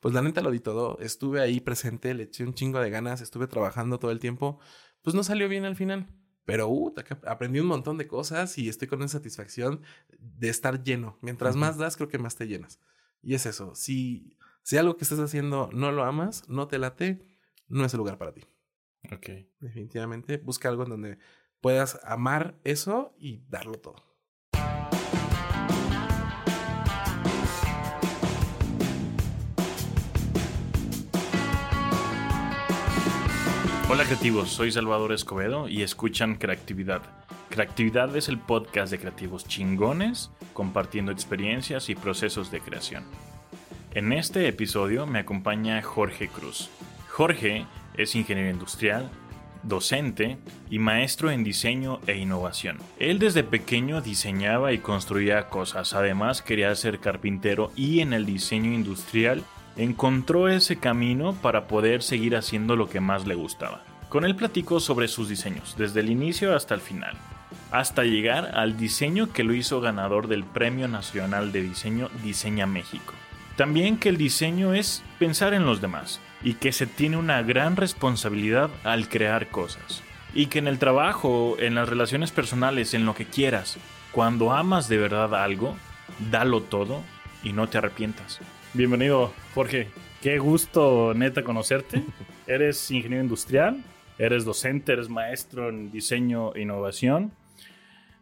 pues la neta lo di todo. Estuve ahí presente, le eché un chingo de ganas, estuve trabajando todo el tiempo. Pues no salió bien al final. Pero uh, aprendí un montón de cosas y estoy con esa satisfacción de estar lleno. Mientras más das, creo que más te llenas. Y es eso. Si, si algo que estás haciendo no lo amas, no te late, no es el lugar para ti. Ok. Definitivamente, busca algo en donde puedas amar eso y darlo todo. Hola creativos, soy Salvador Escobedo y escuchan Creatividad. Creatividad es el podcast de creativos chingones compartiendo experiencias y procesos de creación. En este episodio me acompaña Jorge Cruz. Jorge es ingeniero industrial, docente y maestro en diseño e innovación. Él desde pequeño diseñaba y construía cosas, además quería ser carpintero y en el diseño industrial encontró ese camino para poder seguir haciendo lo que más le gustaba. Con él platico sobre sus diseños, desde el inicio hasta el final, hasta llegar al diseño que lo hizo ganador del Premio Nacional de Diseño Diseña México. También que el diseño es pensar en los demás y que se tiene una gran responsabilidad al crear cosas. Y que en el trabajo, en las relaciones personales, en lo que quieras, cuando amas de verdad algo, dalo todo y no te arrepientas. Bienvenido, Jorge. Qué gusto, neta, conocerte. eres ingeniero industrial, eres docente, eres maestro en diseño e innovación.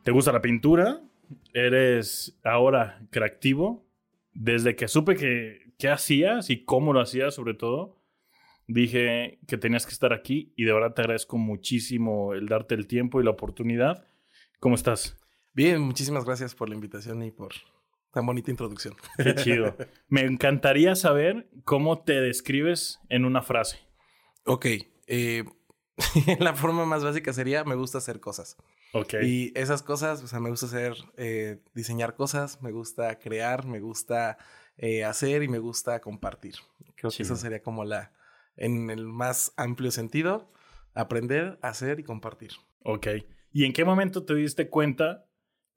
Te gusta la pintura, eres ahora creativo. Desde que supe que, qué hacías y cómo lo hacías, sobre todo, dije que tenías que estar aquí y de verdad te agradezco muchísimo el darte el tiempo y la oportunidad. ¿Cómo estás? Bien, muchísimas gracias por la invitación y por Tan bonita introducción. Qué chido. Me encantaría saber cómo te describes en una frase. Ok. Eh, la forma más básica sería me gusta hacer cosas. Ok. Y esas cosas, o sea, me gusta hacer, eh, diseñar cosas, me gusta crear, me gusta eh, hacer y me gusta compartir. Creo que eso sería como la, en el más amplio sentido, aprender, hacer y compartir. Ok. ¿Y en qué momento te diste cuenta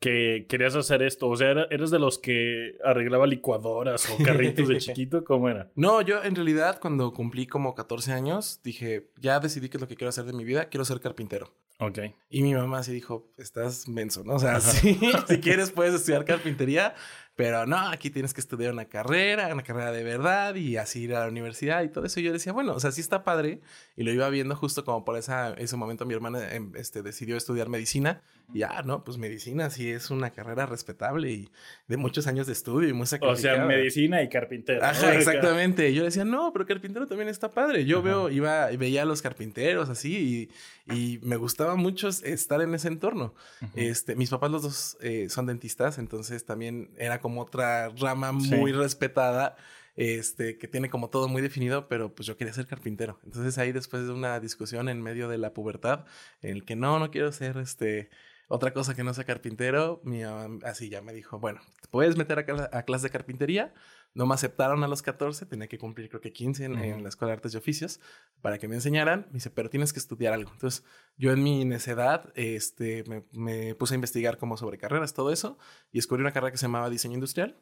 que querías hacer esto? O sea, ¿eres de los que arreglaba licuadoras o carritos de chiquito? ¿Cómo era? No, yo en realidad cuando cumplí como 14 años dije, ya decidí qué es lo que quiero hacer de mi vida, quiero ser carpintero. Ok. Y mi mamá sí dijo, estás menso, ¿no? O sea, sí, si quieres puedes estudiar carpintería, pero no, aquí tienes que estudiar una carrera, una carrera de verdad y así ir a la universidad y todo eso. Y yo decía, bueno, o sea, sí está padre. Y lo iba viendo justo como por esa, ese momento mi hermana em, este, decidió estudiar medicina. Y ya, no, pues medicina sí es una carrera respetable y de muchos años de estudio y muy sacrificada. O sea, medicina y carpintero. Ajá, exactamente. Yo decía, no, pero carpintero también está padre. Yo veo, iba y veía a los carpinteros así y, y, me gustaba mucho estar en ese entorno. este, mis papás los dos eh, son dentistas, entonces también era como otra rama muy respetada, este, que tiene como todo muy definido, pero pues yo quería ser carpintero. Entonces ahí después de una discusión en medio de la pubertad, en el que no, no quiero ser este otra cosa que no sea carpintero, mi así ya me dijo, bueno, te puedes meter a, a clase de carpintería, no me aceptaron a los 14, tenía que cumplir creo que 15 en, la Escuela de Artes y Oficios para que me enseñaran. Me dice, pero tienes que estudiar algo. Entonces, yo en mi necedad este, me, puse a investigar como sobre carreras, todo eso, y descubrí una carrera que se llamaba diseño industrial.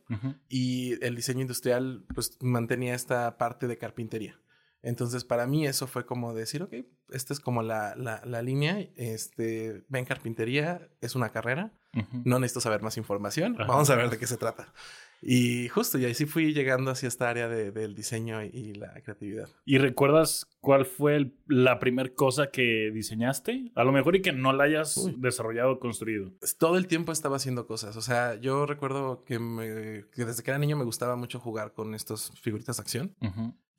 Y el diseño industrial, pues, mantenía esta parte de carpintería. Entonces, para mí eso fue como decir, ok, esta es como la, la, línea, este, ven carpintería, es una carrera, no necesito saber más información, vamos a ver de qué se trata. Y justo, y así fui llegando hacia esta área de, del diseño y la creatividad. ¿Y recuerdas cuál fue la primera cosa que diseñaste? A lo mejor y que no la hayas desarrollado o construido. Todo el tiempo estaba haciendo cosas. O sea, yo recuerdo que, desde que era niño me gustaba mucho jugar con estos figuritas de acción.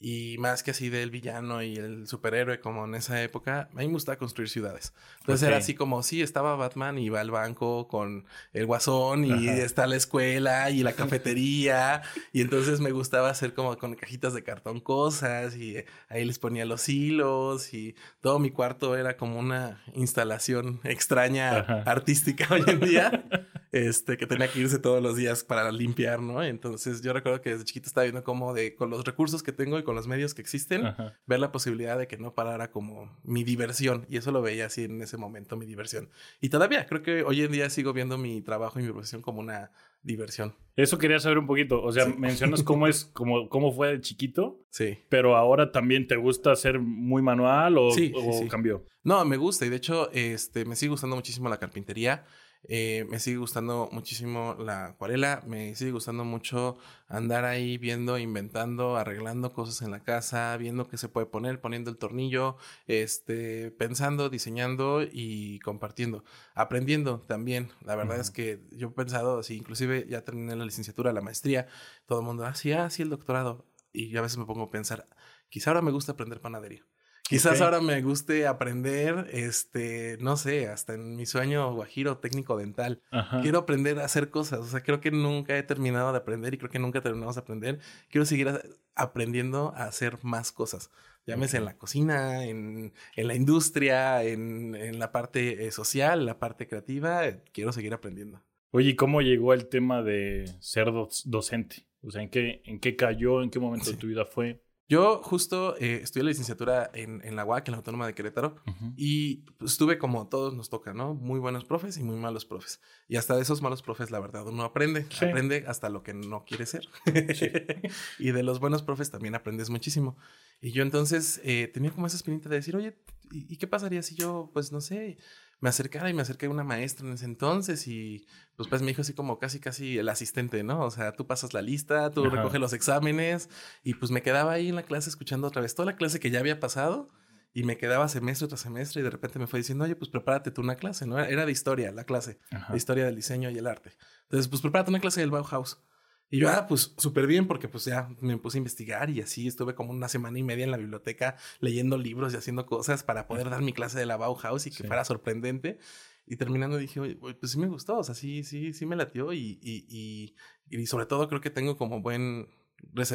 Y más que así del villano y el superhéroe como en esa época, a mí me gustaba construir ciudades. Entonces era así como, sí, estaba Batman y va al banco con el guasón y está la escuela y la cafetería. y entonces me gustaba hacer como con cajitas de cartón cosas y ahí les ponía los hilos y todo mi cuarto era como una instalación extraña artística hoy en día. este, que tenía que irse todos los días para limpiar, ¿no? Entonces yo recuerdo que desde chiquito estaba viendo cómo de, con los recursos que tengo y con los medios que existen, ver la posibilidad de que no parara como mi diversión. Y eso lo veía así en ese momento, mi diversión. Y todavía creo que hoy en día sigo viendo mi trabajo y mi profesión como una diversión. Eso quería saber un poquito. O sea, mencionas cómo es, cómo, cómo fue de chiquito. Sí. Pero ahora también te gusta hacer muy manual o, o cambió. No, me gusta. Y de hecho, este, me sigue gustando muchísimo la carpintería. Eh, me sigue gustando muchísimo la acuarela, me sigue gustando mucho andar ahí viendo, inventando, arreglando cosas en la casa, viendo qué se puede poner, poniendo el tornillo, este, pensando, diseñando y compartiendo, aprendiendo también. La verdad es que yo he pensado, así, inclusive ya terminé la licenciatura, la maestría, todo el mundo, ah, sí, ah, sí, el doctorado. Y yo a veces me pongo a pensar, quizá ahora me gusta aprender panadería. Quizás ahora me guste aprender, este, no sé, hasta en mi sueño guajiro técnico dental. Quiero aprender a hacer cosas. O sea, creo que nunca he terminado de aprender y creo que nunca terminamos de aprender. Quiero seguir aprendiendo a hacer más cosas. Llámese en la cocina, en, en la industria, en, en la parte eh, social, la parte creativa. quiero seguir aprendiendo. Oye, ¿cómo llegó el tema de ser docente? O sea, ¿en qué, ¿en qué cayó? ¿En qué momento de tu vida fue? Yo justo eh, estudié la licenciatura en, en la UAC, en la Autónoma de Querétaro, y pues, estuve como todos nos toca, ¿no? Muy buenos profes y muy malos profes. Y hasta de esos malos profes, la verdad, uno aprende, aprende hasta lo que no quiere ser. y de los buenos profes también aprendes muchísimo. Y yo entonces eh, tenía como esa espinita de decir, oye, ¿y, qué pasaría si yo, pues no sé, me acercara y me acerqué a una maestra en ese entonces y pues, pues me dijo así como casi, casi el asistente, ¿no? O sea, tú pasas la lista, tú recoges los exámenes y pues me quedaba ahí en la clase escuchando otra vez toda la clase que ya había pasado y me quedaba semestre tras semestre y de repente me fue diciendo, oye, pues prepárate tú una clase, ¿no? Era de historia la clase, de historia del diseño y el arte. Entonces, pues prepárate una clase del Bauhaus. Y yo, ah, pues súper bien, porque pues ya me puse a investigar y así estuve como una semana y media en la biblioteca leyendo libros y haciendo cosas para poder dar mi clase de la Bauhaus y que fuera sorprendente. Y terminando dije, oye, pues sí me gustó, o sea, sí, sí, sí me latió y, y, y, y sobre todo creo que tengo como buen,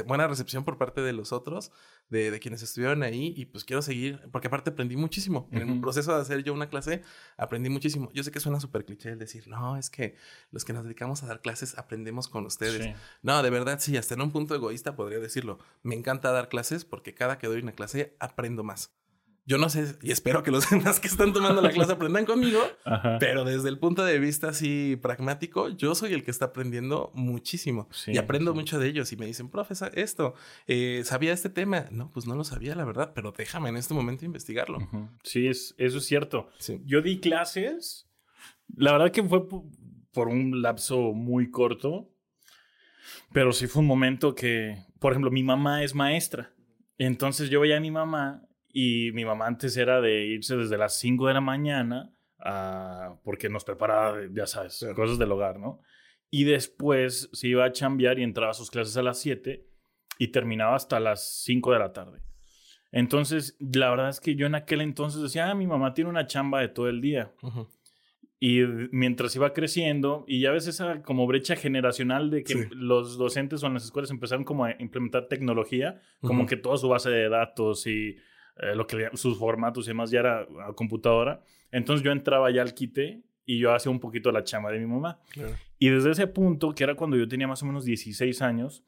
buena recepción por parte de los otros, de, de, quienes estuvieron ahí y pues quiero seguir, porque aparte aprendí muchísimo. En el proceso de hacer yo una clase, aprendí muchísimo. Yo sé que suena súper cliché el decir, no, es que los que nos dedicamos a dar clases aprendemos con ustedes. No, de verdad sí, hasta en un punto egoísta podría decirlo. Me encanta dar clases porque cada que doy una clase aprendo más yo no sé, y espero que los demás que están tomando la clase aprendan conmigo, pero desde el punto de vista así pragmático, yo soy el que está aprendiendo muchísimo y aprendo mucho de ellos y me dicen, profesor, esto, eh, ¿sabía este tema? No, pues no lo sabía, la verdad, pero déjame en este momento investigarlo. Sí, es, eso es cierto. Yo di clases, la verdad que fue por un lapso muy corto, pero sí fue un momento que, por ejemplo, mi mamá es maestra. Entonces yo veía a mi mamá y mi mamá antes era de irse desde las 5 de la mañana a, porque nos preparaba, ya sabes, cosas del hogar, ¿no? Y después se iba a chambear y entraba a sus clases a las 7 y terminaba hasta las 5 de la tarde. Entonces, la verdad es que yo en aquel entonces decía, ah, mi mamá tiene una chamba de todo el día. Y mientras iba creciendo, y ya ves esa como brecha generacional de que los docentes o en las escuelas empezaron como a implementar tecnología, como que toda su base de datos y eh, lo que sus formatos y demás ya era a computadora. Entonces yo entraba ya al quite y yo hacía un poquito la chama de mi mamá. Y desde ese punto, que era cuando yo tenía más o menos 16 años,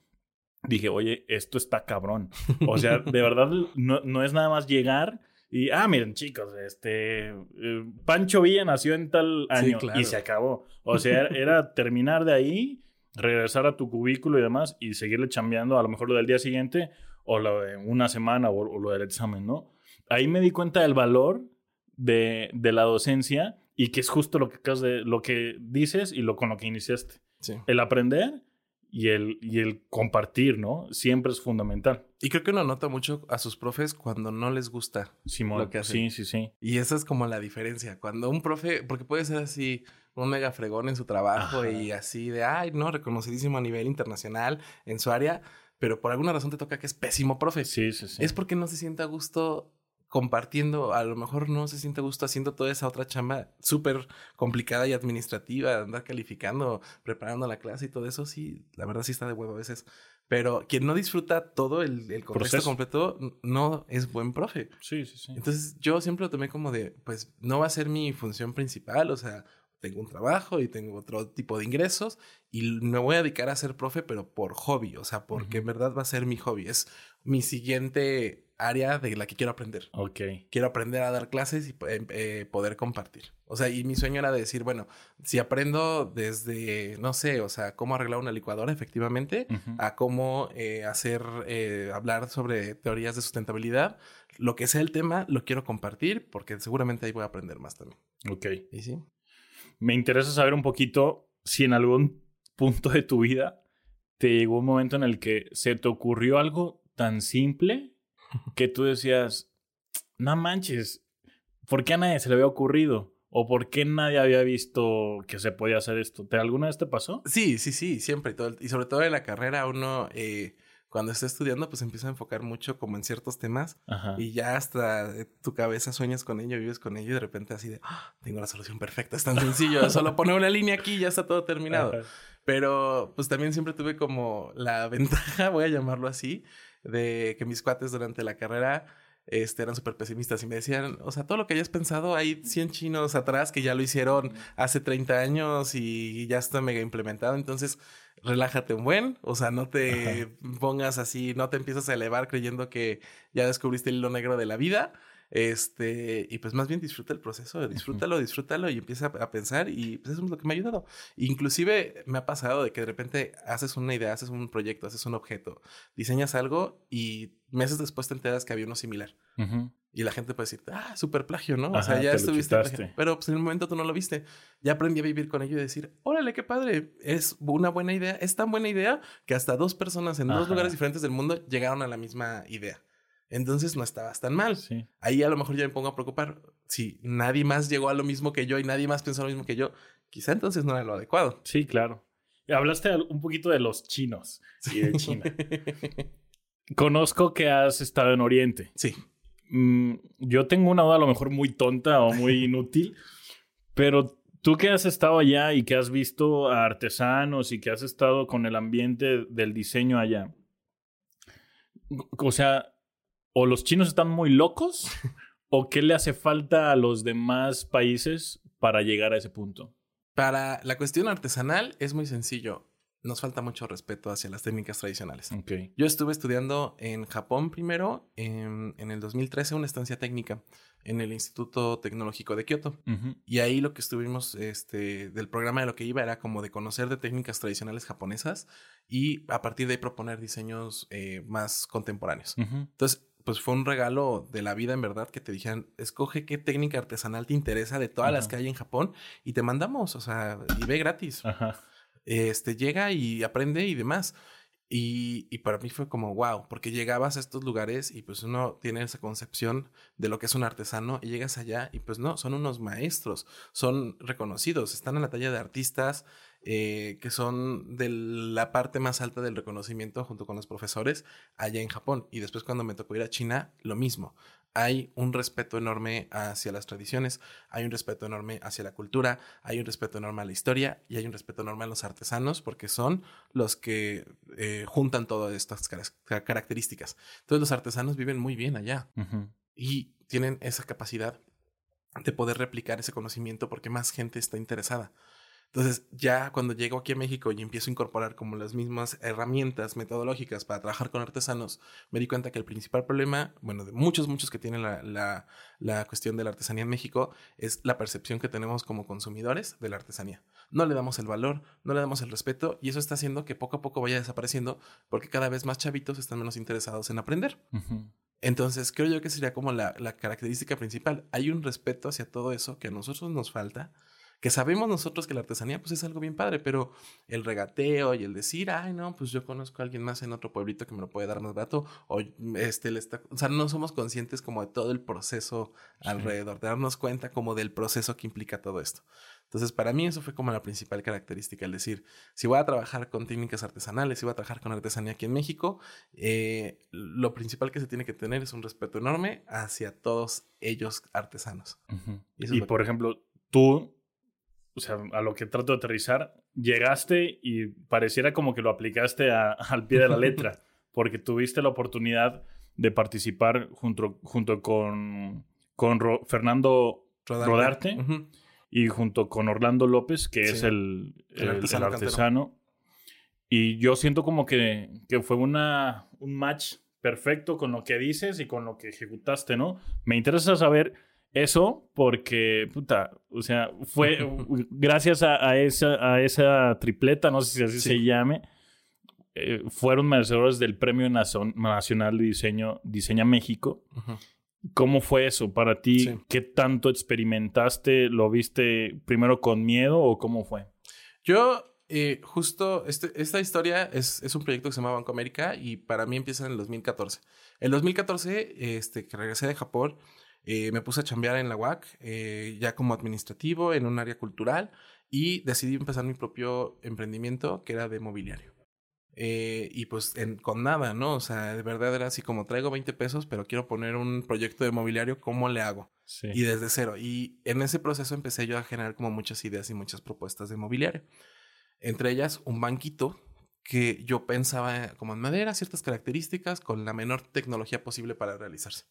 dije, oye, esto está cabrón. O sea, de verdad, no, no es nada más llegar y, ah, miren, chicos, este, eh, Pancho Villa nació en tal año y se acabó. O sea, era terminar de ahí, regresar a tu cubículo y demás y seguirle chambeando a lo mejor lo del día siguiente o lo de una semana o, lo del examen, ¿no? Ahí me di cuenta del valor de, de, la docencia y que es justo lo que, lo que dices y lo con lo que iniciaste. El aprender y el, y el compartir, ¿no? Siempre es fundamental. Y creo que uno nota mucho a sus profes cuando no les gusta lo que hacen. Sí, sí, sí. Y esa es como la diferencia. Cuando un profe, porque puede ser así un mega fregón en su trabajo y así de, ay, no, reconocidísimo a nivel internacional en su área, pero por alguna razón te toca que es pésimo profe. Sí, sí, sí. Es porque no se siente a gusto compartiendo, a lo mejor no se siente a gusto haciendo toda esa otra chamba súper complicada y administrativa, andar calificando, preparando la clase y todo eso, sí, la verdad sí está de huevo a veces. Pero quien no disfruta todo el, el contexto completo no es buen profe. Sí, sí, sí. Entonces yo siempre lo tomé como de, pues no va a ser mi función principal, o sea, tengo un trabajo y tengo otro tipo de ingresos y me voy a dedicar a ser profe, pero por hobby, o sea, porque en verdad va a ser mi hobby, es mi siguiente área de la que quiero aprender. Ok. Quiero aprender a dar clases y eh, eh, poder compartir. O sea, y mi sueño era decir, bueno, si aprendo desde, no sé, o sea, cómo arreglar una licuadora efectivamente, a cómo eh, hacer, hablar sobre teorías de sustentabilidad, lo que sea el tema, lo quiero compartir porque seguramente ahí voy a aprender más también. Ok. ¿Y sí? Me interesa saber un poquito si en algún punto de tu vida te llegó un momento en el que se te ocurrió algo tan simple que tú decías, no manches, ¿por qué a nadie se le había ocurrido? ¿O por qué nadie había visto que se podía hacer esto? ¿Te, ¿Alguna vez te pasó? Sí, sí, sí, siempre. y sobre todo en la carrera uno... Eh, cuando está estudiando, pues empieza a enfocar mucho como en ciertos temas y ya hasta tu cabeza sueñas con ello, vives con ello y de repente así de, ah, tengo la solución perfecta, es tan sencillo, solo poner una línea aquí y ya está todo terminado. Pero pues también siempre tuve como la ventaja, voy a llamarlo así, de que mis cuates durante la carrera este, eran súper pesimistas y me decían, o sea, todo lo que hayas pensado, hay 100 chinos atrás que ya lo hicieron hace 30 años y ya está mega implementado, entonces relájate un buen, o sea, no te pongas así, no te empiezas a elevar creyendo que ya descubriste el hilo negro de la vida. Este, y pues más bien disfruta el proceso, disfrútalo, disfrútalo y empieza a pensar y pues eso es lo que me ha ayudado. Inclusive me ha pasado de que de repente haces una idea, haces un proyecto, haces un objeto, diseñas algo y meses después te enteras que había uno similar. Y la gente puede decir, ah, súper plagio, ¿no? o sea, ya estuviste. Pero pues en el momento tú no lo viste. Ya aprendí a vivir con ello y decir, órale, qué padre. Es una buena idea. Es tan buena idea que hasta dos personas en dos lugares diferentes del mundo llegaron a la misma idea. Entonces no estabas tan mal. Ahí a lo mejor ya me pongo a preocupar. Si nadie más llegó a lo mismo que yo y nadie más pensó lo mismo que yo, quizá entonces no era lo adecuado. Sí, claro. Hablaste un poquito de los chinos y de China. Conozco que has estado en Oriente. Sí. Mm, yo tengo una duda a lo mejor muy tonta o muy inútil, pero tú que has estado allá y que has visto a artesanos y que has estado con el ambiente del diseño allá, o sea, o los chinos están muy locos o qué le hace falta a los demás países para llegar a ese punto. Para la cuestión artesanal es muy sencillo nos falta mucho respeto hacia las técnicas tradicionales. Yo estuve estudiando en Japón primero, en, el 2013, una estancia técnica en el Instituto Tecnológico de Kioto. Y ahí lo que estuvimos, este, del programa de lo que iba era como de conocer de técnicas tradicionales japonesas y a partir de ahí proponer diseños eh, más contemporáneos. Entonces, pues fue un regalo de la vida en verdad que te dijeran, escoge qué técnica artesanal te interesa de todas las que hay en Japón y te mandamos, o sea, y ve gratis. Ajá este, llega y aprende y demás. Y, y, para mí fue como wow, porque llegabas a estos lugares y pues uno tiene esa concepción de lo que es un artesano y llegas allá y pues no, son unos maestros, son reconocidos, están en la talla de artistas eh, que son de la parte más alta del reconocimiento junto con los profesores allá en Japón. Y después cuando me tocó ir a China, lo mismo hay un respeto enorme hacia las tradiciones, hay un respeto enorme hacia la cultura, hay un respeto enorme a la historia y hay un respeto enorme a los artesanos porque son los que eh, juntan todas estas características. Entonces los artesanos viven muy bien allá y tienen esa capacidad de poder replicar ese conocimiento porque más gente está interesada. Entonces, ya cuando llego aquí a México y empiezo a incorporar como las mismas herramientas metodológicas para trabajar con artesanos, me di cuenta que el principal problema, bueno, de muchos, muchos que tienen la, la, la cuestión de la artesanía en México, es la percepción que tenemos como consumidores de la artesanía. No le damos el valor, no le damos el respeto y eso está haciendo que poco a poco vaya desapareciendo porque cada vez más chavitos están menos interesados en aprender. Entonces, creo yo que sería como la, la característica principal. Hay un respeto hacia todo eso que a nosotros nos falta que sabemos nosotros que la artesanía pues es algo bien padre, pero el regateo y el decir, ay, no, pues yo conozco a alguien más en otro pueblito que me lo puede dar más barato, o este, le está, o sea, no somos conscientes como de todo el proceso alrededor, de darnos cuenta como del proceso que implica todo esto. Entonces, para mí eso fue como la principal característica, el decir, si voy a trabajar con técnicas artesanales, si voy a trabajar con artesanía aquí en México, eh, lo principal que se tiene que tener es un respeto enorme hacia todos ellos artesanos. Y, por ejemplo, tú o sea, a lo que trato de aterrizar, llegaste y pareciera como que lo aplicaste al pie de la letra, porque tuviste la oportunidad de participar junto, junto con, con Fernando Rodarte, y junto con Orlando López, que es el, artesano. Y yo siento como que, que fue una, un match perfecto con lo que dices y con lo que ejecutaste, ¿no? Me interesa saber eso porque, puta, o sea, fue gracias a, esa, a esa tripleta, no sé si así se llame, eh, fueron merecedores del Premio Nacional de Diseño Diseña México. ¿Cómo fue eso para ti? ¿Qué tanto experimentaste? ¿Lo viste primero con miedo o cómo fue? Yo, eh, justo, este, esta historia es, es, un proyecto que se llama Banco América y para mí empieza en el 2014. En el 2014, este, que regresé de Japón, eh, me puse a chambear en la UAC, eh, ya como administrativo, en un área cultural, y decidí empezar mi propio emprendimiento, que era de mobiliario. Eh, y pues con nada, ¿no? O sea, de verdad era así como traigo 20 pesos, pero quiero poner un proyecto de mobiliario, ¿cómo le hago? Y desde cero. Y en ese proceso empecé yo a generar como muchas ideas y muchas propuestas de mobiliario. Entre ellas, un banquito que yo pensaba como en madera, ciertas características, con la menor tecnología posible para realizarse.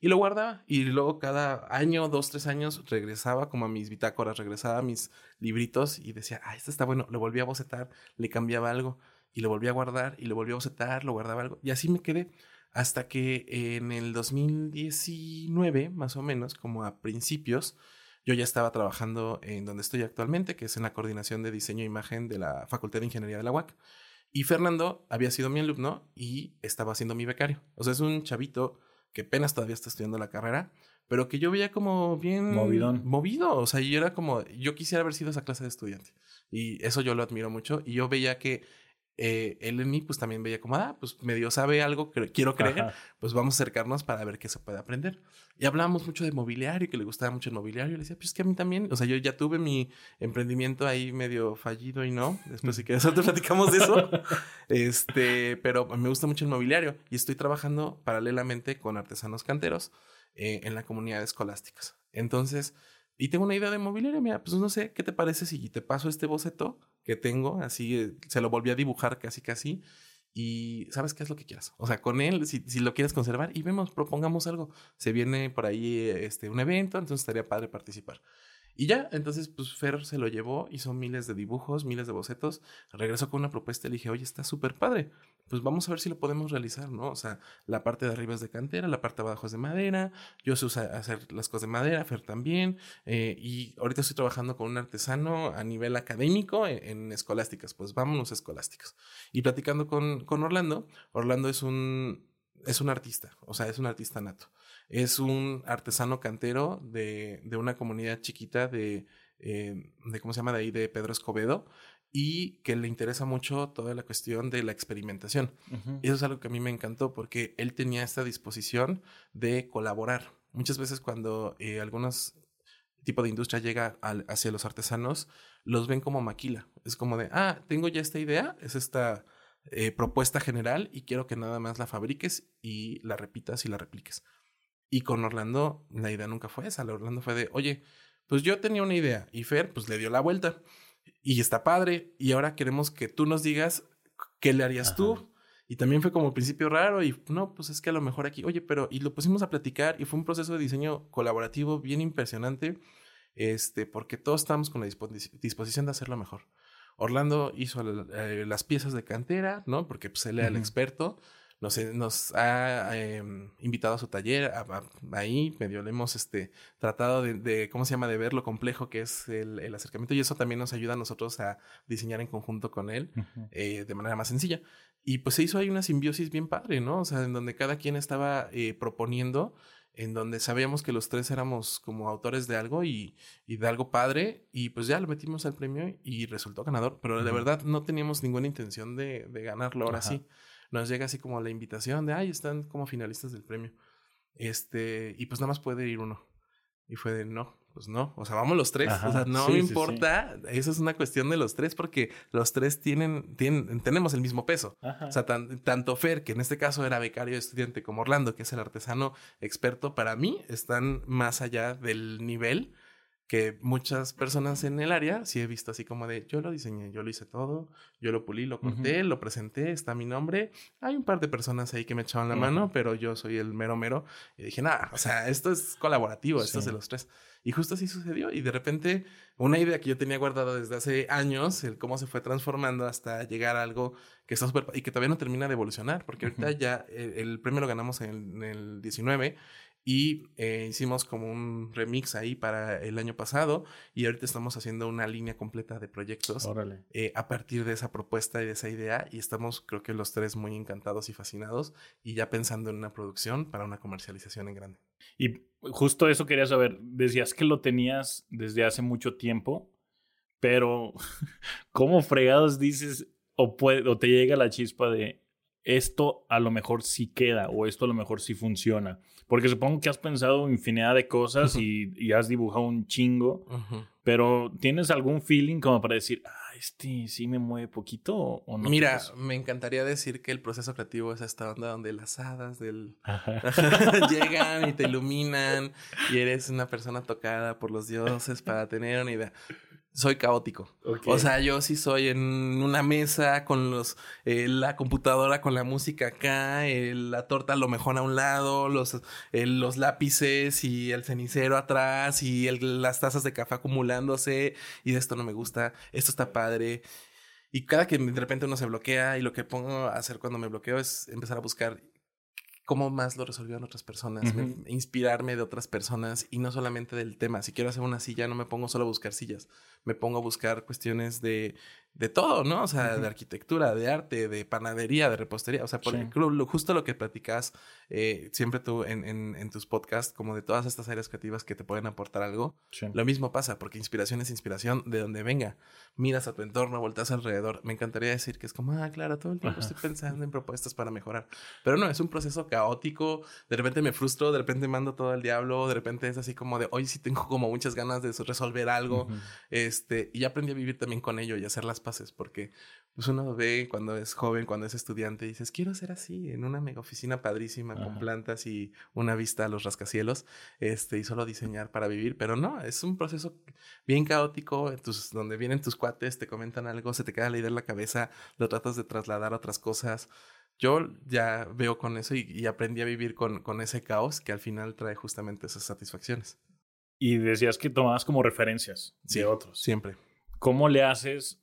Y lo guardaba y luego cada año, dos, tres años, regresaba como a mis bitácoras, regresaba a mis libritos y decía, ah, este está bueno, lo volví a bocetar, le cambiaba algo y lo volví a guardar y lo volví a bocetar, lo guardaba algo. Y así me quedé hasta que en el 2019, más o menos, como a principios, yo ya estaba trabajando en donde estoy actualmente, que es en la coordinación de diseño e imagen de la Facultad de Ingeniería de la UAC. Y Fernando había sido mi alumno y estaba siendo mi becario. O sea, es un chavito que apenas todavía está estudiando la carrera, pero que yo veía como bien Movidón. movido. O sea, yo era como, yo quisiera haber sido esa clase de estudiante. Y eso yo lo admiro mucho. Y yo veía que eh, él en mí pues también veía como, ah, pues medio sabe algo que quiero creer, pues vamos a acercarnos para ver qué se puede aprender. Y hablábamos mucho de mobiliario, que le gustaba mucho el mobiliario. Le decía, pues es que a mí también, o sea, yo ya tuve mi emprendimiento ahí medio fallido y no. Después si quieres, nosotros platicamos de eso. este, pero me gusta mucho el mobiliario y estoy trabajando paralelamente con artesanos canteros eh, en la comunidad escolásticas. Entonces, y tengo una idea de mobiliario, mira, pues no sé, ¿qué te parece si te paso este boceto que tengo? Así, eh, se lo volví a dibujar casi casi. Y sabes qué es lo que quieras. O sea, con él, si, si, lo quieres conservar, y vemos, propongamos algo. Se viene por ahí este, un evento, entonces estaría padre participar. Y ya, entonces, pues Fer se lo llevó, hizo miles de dibujos, miles de bocetos, regresó con una propuesta y dije, oye, está súper padre, pues vamos a ver si lo podemos realizar, ¿no? O sea, la parte de arriba es de cantera, la parte de abajo es de madera, yo sé hacer las cosas de madera, Fer también, eh, y ahorita estoy trabajando con un artesano a nivel académico en, escolásticas, pues vámonos a escolásticas. Y platicando con, con Orlando, Orlando es un, es un artista, o sea, es un artista nato es un artesano cantero de, de una comunidad chiquita de, eh, de, ¿cómo se llama? De ahí, de Pedro Escobedo, y que le interesa mucho toda la cuestión de la experimentación. Y eso es algo que a mí me encantó porque él tenía esta disposición de colaborar. Muchas veces cuando eh, algunos tipo de industria llega hacia los artesanos, los ven como maquila. Es como de, ah, tengo ya esta idea, es esta eh, propuesta general y quiero que nada más la fabriques y la repitas y la repliques. Y con Orlando, la idea nunca fue esa. La Orlando fue de, oye, pues yo tenía una idea y Fer, pues le dio la vuelta. Y está padre. Y ahora queremos que tú nos digas qué le harías tú. Y también fue como el principio raro y no, pues es que a lo mejor aquí, oye, pero y lo pusimos a platicar y fue un proceso de diseño colaborativo bien impresionante, este, porque todos estábamos con la disposición de hacerlo mejor. Orlando hizo eh, las piezas de cantera, ¿no? Porque pues él era el experto nos, nos ha em, invitado a su taller, ahí medio le hemos este, tratado de, ¿cómo se llama?, de ver lo complejo que es el, acercamiento y eso también nos ayuda a nosotros a diseñar en conjunto con él eh, de manera más sencilla. Y pues se hizo ahí una simbiosis bien padre, ¿no? O sea, en donde cada quien estaba eh, proponiendo en donde sabíamos que los tres éramos como autores de algo y, y, de algo padre, y pues ya lo metimos al premio y resultó ganador, pero de verdad no teníamos ninguna intención de, de ganarlo ahora sí nos llega así como la invitación de, ay, están como finalistas del premio. Este, y pues nada más puede ir uno. Y fue de, no, pues no, o sea, vamos los tres. o sea, no me importa, eso es una cuestión de los tres porque los tres tienen, tienen tenemos el mismo peso. O sea, tanto Fer, que en este caso era becario estudiante, como Orlando, que es el artesano experto, para mí están más allá del nivel que muchas personas en el área sí he visto así como de yo lo diseñé, yo lo hice todo, yo lo pulí, lo corté, lo presenté, está mi nombre. Hay un par de personas ahí que me echaban la mano, pero yo soy el mero mero. Y dije, nada, o sea, esto es colaborativo, esto es de los tres. Y justo así sucedió. Y de repente, una idea que yo tenía guardada desde hace años, el cómo se fue transformando hasta llegar a algo que está súper. y que todavía no termina de evolucionar, porque ahorita ya el, el, premio lo ganamos en, en el 19 y eh, hicimos como un remix ahí para el año pasado y ahorita estamos haciendo una línea completa de proyectos eh, a partir de esa propuesta y de esa idea y estamos creo que los tres muy encantados y fascinados y ya pensando en una producción para una comercialización en grande. Y justo eso quería saber, decías que lo tenías desde hace mucho tiempo, pero ¿cómo fregados dices o, puede, o te llega la chispa de esto a lo mejor sí queda o esto a lo mejor sí funciona? Porque supongo que has pensado infinidad de cosas y, has dibujado un chingo, pero ¿tienes algún feeling como para decir, ah, este sí me mueve poquito o, no? Mira, me encantaría decir que el proceso creativo es esta onda donde las hadas del... llegan y te iluminan y eres una persona tocada por los dioses para tener una idea soy caótico. O sea, yo sí soy en una mesa con los eh, la computadora con la música acá, la torta a lo mejor a un lado, los, los lápices y el cenicero atrás y las tazas de café acumulándose y de esto no me gusta, esto está padre. Y cada que de repente uno se bloquea y lo que pongo a hacer cuando me bloqueo es empezar a buscar cómo más lo resolvieron otras personas, inspirarme de otras personas y no solamente del tema. Si quiero hacer una silla, no me pongo solo a buscar sillas, me pongo a buscar cuestiones de de todo, ¿no? O sea, de arquitectura, de arte, de panadería, de repostería. O sea, por justo lo que platicas eh, siempre tú en, en, tus podcasts, como de todas estas áreas creativas que te pueden aportar algo. Lo mismo pasa, porque inspiración es inspiración de donde venga. Miras a tu entorno, volteas alrededor. Me encantaría decir que es como, ah, claro, todo el tiempo estoy pensando en propuestas para mejorar. Pero no, es un proceso caótico. De repente me frustro, de repente mando todo al diablo, de repente es así como de, hoy sí tengo como muchas ganas de resolver algo. Este, y ya aprendí a vivir también con ello y hacer las pases, porque pues uno ve cuando es joven, cuando es estudiante, y dices, quiero ser así, en una mega oficina padrísima, con plantas y una vista a los rascacielos, este, y solo diseñar para vivir, pero no, es un proceso bien caótico, tus, donde vienen tus cuates, te comentan algo, se te queda la idea en la cabeza, lo tratas de trasladar a otras cosas. Yo ya veo con eso y, aprendí a vivir con, con ese caos que al final trae justamente esas satisfacciones. Y decías que tomabas como referencias de otros. Siempre. ¿Cómo le haces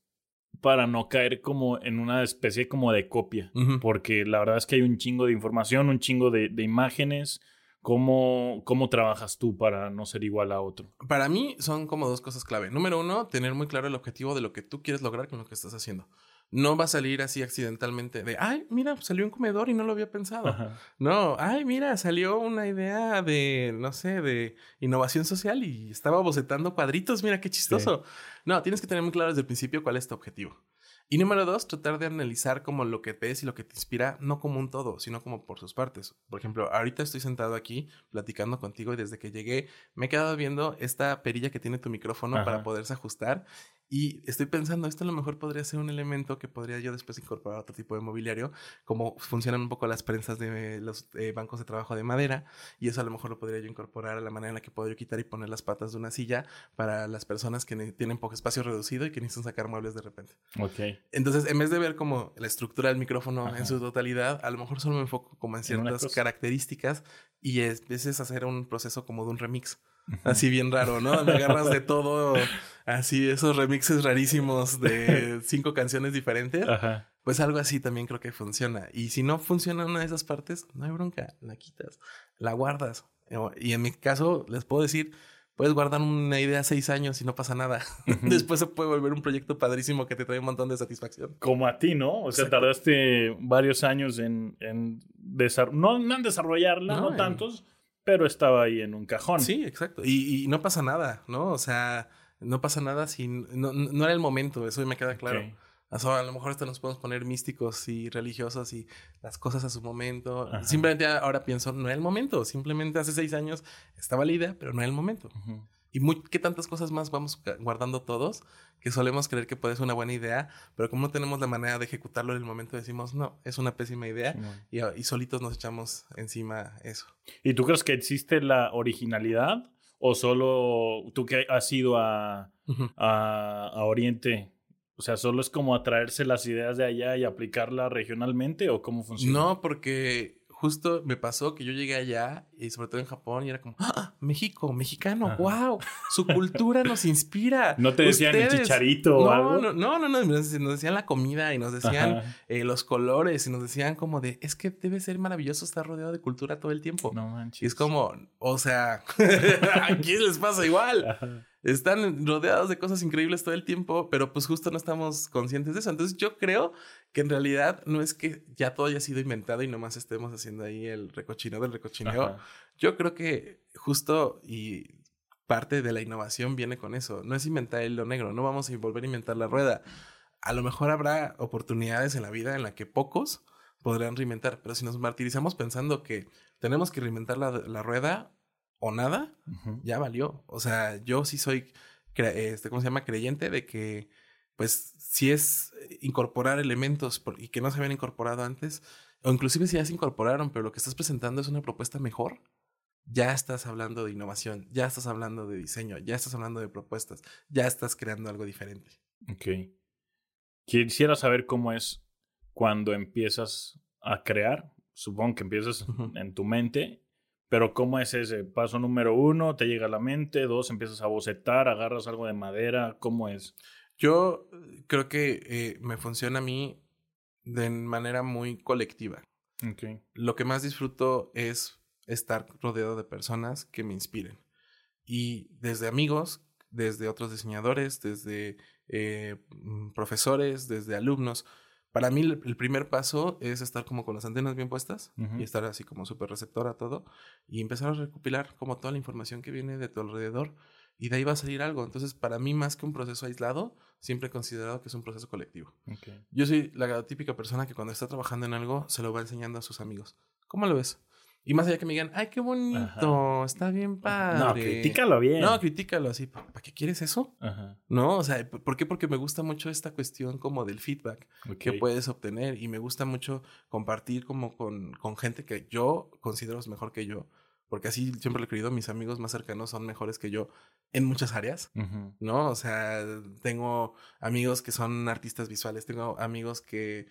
para no caer como en una especie como de copia? Porque la verdad es que hay un chingo de información, un chingo de, imágenes. ¿Cómo, ¿Cómo trabajas tú para no ser igual a otro? Para mí son como dos cosas clave. Número uno, tener muy claro el objetivo de lo que tú quieres lograr con lo que estás haciendo no va a salir así accidentalmente de, ay, mira, salió un comedor y no lo había pensado. No, ay, mira, salió una idea de, no sé, de innovación social y estaba bocetando cuadritos, mira qué chistoso. No, tienes que tener muy claro desde el principio cuál es tu objetivo. Y número dos, tratar de analizar como lo que ves y lo que te inspira, no como un todo, sino como por sus partes. Por ejemplo, ahorita estoy sentado aquí platicando contigo y desde que llegué me he quedado viendo esta perilla que tiene tu micrófono para poderse ajustar y estoy pensando, esto a lo mejor podría ser un elemento que podría yo después incorporar a otro tipo de mobiliario, como funcionan un poco las prensas de los eh, bancos de trabajo de madera, y eso a lo mejor lo podría yo incorporar a la manera en la que puedo quitar y poner las patas de una silla para las personas que tienen poco espacio reducido y que necesitan sacar muebles de repente. Ok. Entonces, en vez de ver como la estructura del micrófono en su totalidad, a lo mejor solo me enfoco como en ciertas características y es, veces hacer un proceso como de un remix. Así bien raro, ¿no? Me agarras de todo, así esos remixes rarísimos de cinco canciones diferentes. Pues algo así también creo que funciona. Y si no funciona una de esas partes, no hay bronca, la quitas, la guardas. Y en mi caso, les puedo decir, puedes guardar una idea seis años y no pasa nada. Después se puede volver un proyecto padrísimo que te trae un montón de satisfacción. Como a ti, ¿no? O sea, tardaste varios años en, en no, en desarrollarla, no, tantos pero estaba ahí en un cajón. Sí, exacto. Y, no pasa nada, ¿no? O sea, no pasa nada si no, no era el momento, eso me queda claro. a lo mejor hasta nos podemos poner místicos y religiosos y las cosas a su momento. Simplemente ahora pienso, no era el momento. Simplemente hace seis años estaba la idea, pero no era el momento. Y muy, qué tantas cosas más vamos guardando todos que solemos creer que puede ser una buena idea, pero como no tenemos la manera de ejecutarlo en el momento, decimos, no, es una pésima idea y, solitos nos echamos encima eso. ¿Y tú crees que existe la originalidad ¿O solo tú que has ido a, a, a Oriente o sea, solo es como atraerse las ideas de allá y aplicarlas regionalmente o cómo funciona? No, porque justo me pasó que yo llegué allá y sobre todo en Japón y era como, ¡Ah! México, mexicano, wow, su cultura nos inspira. ¿No te decían el chicharito o algo? No, no, no, no, nos decían la comida y nos decían eh, los colores y nos decían como de, es que debe ser maravilloso estar rodeado de cultura todo el tiempo. No manches. Y es como, o sea, ¿a quién les pasa igual? Están rodeados de cosas increíbles todo el tiempo, pero pues justo no estamos conscientes de eso. Entonces yo creo que en realidad no es que ya todo haya sido inventado y nomás estemos haciendo ahí el recochineo del recochineo. Yo creo que justo y parte de la innovación viene con eso. No es inventar el lo negro, no vamos a volver a inventar la rueda. A lo mejor habrá oportunidades en la vida en la que pocos podrán reinventar, pero si nos martirizamos pensando que tenemos que reinventar la, la rueda, o nada, ya valió. O sea, yo sí soy, este, ¿cómo se llama? Creyente de que, pues, si es incorporar elementos y que no se habían incorporado antes, o inclusive si ya se incorporaron, pero lo que estás presentando es una propuesta mejor, ya estás hablando de innovación, ya estás hablando de diseño, ya estás hablando de propuestas, ya estás creando algo diferente. Ok. Quisiera saber cómo es cuando empiezas a crear. Supongo que empiezas en tu mente pero ¿cómo es ese? Paso número uno, te llega a la mente, dos, empiezas a bocetar, agarras algo de madera, ¿cómo es? Yo eh, creo que eh, me funciona a mí de manera muy colectiva. Okay. Lo que más disfruto es estar rodeado de personas que me inspiren. Y desde amigos, desde otros diseñadores, desde eh, mm, profesores, desde alumnos, para mí el, primer paso es estar como con las antenas bien puestas y estar así como súper receptor a todo y empezar a recopilar como toda la información que viene de tu alrededor y de ahí va a salir algo. Entonces, para mí más que un proceso aislado, siempre he considerado que es un proceso colectivo. Yo soy la típica persona que cuando está trabajando en algo se lo va enseñando a sus amigos. ¿Cómo lo ves? Y más allá que me digan, ay, qué bonito, está bien padre. No, critícalo bien. No, critícalo así. ¿Para qué quieres eso? Ajá. No, o sea, ¿por qué? Porque me gusta mucho esta cuestión como del feedback que puedes obtener y me gusta mucho compartir como con, con gente que yo considero es mejor que yo porque así siempre lo he creído, mis amigos más cercanos son mejores que yo en muchas áreas, ¿no? O sea, tengo amigos que son artistas visuales, tengo amigos que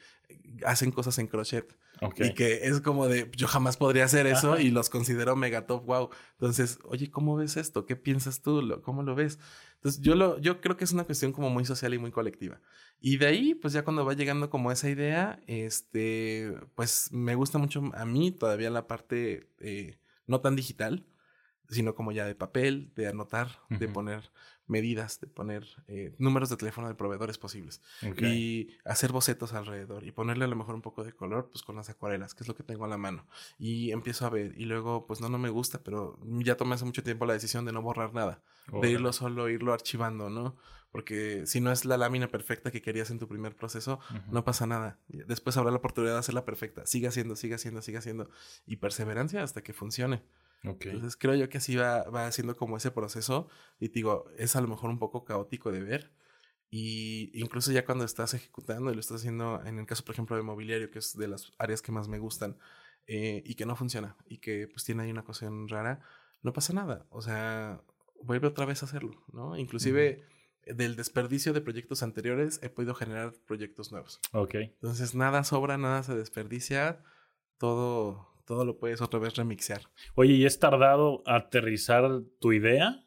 hacen cosas en crochet y que es como de, yo jamás podría hacer eso y los considero mega top, wow. Entonces, oye, ¿cómo ves esto? ¿Qué piensas tú? ¿Cómo lo ves? Entonces, yo, lo, yo creo que es una cuestión como muy social y muy colectiva. Y de ahí, pues ya cuando va llegando como esa idea, este, pues me gusta mucho a mí todavía la parte... Eh, no tan digital, sino como ya de papel, de anotar, de poner medidas, de poner eh, números de teléfono de proveedores posibles y hacer bocetos alrededor y ponerle a lo mejor un poco de color pues con las acuarelas, que es lo que tengo a la mano. Y empiezo a ver y luego pues no, no me gusta, pero ya tomé hace mucho tiempo la decisión de no borrar nada, de irlo solo, irlo archivando, ¿no? Porque si no es la lámina perfecta que querías en tu primer proceso, no pasa nada. Después habrá la oportunidad de hacerla perfecta. Sigue haciendo, sigue haciendo, sigue haciendo. Y perseverancia hasta que funcione. Entonces creo yo que así va, va haciendo como ese proceso. Y digo, es a lo mejor un poco caótico de ver. Y incluso ya cuando estás ejecutando y lo estás haciendo, en el caso, por ejemplo, de mobiliario, que es de las áreas que más me gustan, eh, y que no funciona, y que pues tiene ahí una cuestión rara, no pasa nada. O sea, vuelve otra vez a hacerlo, ¿no? Inclusive del desperdicio de proyectos anteriores he podido generar proyectos nuevos. Ok. Entonces nada sobra, nada se desperdicia, todo, todo lo puedes otra vez remixear. Oye, ¿y es tardado aterrizar tu idea